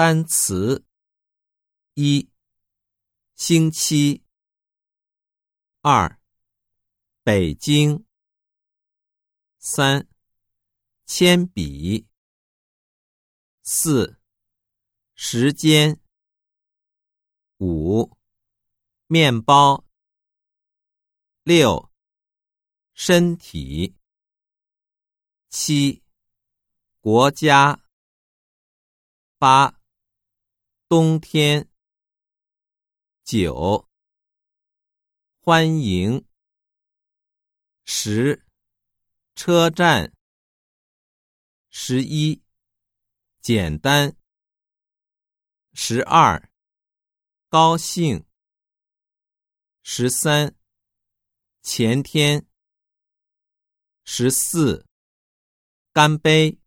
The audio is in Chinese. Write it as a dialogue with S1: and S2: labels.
S1: 单词。一，星期。二，北京。三，铅笔。四，时间。五，面包。六，身体。七，国家。八。冬天，九，欢迎，十，车站，十一，简单，十二，高兴，十三，前天，十四，干杯。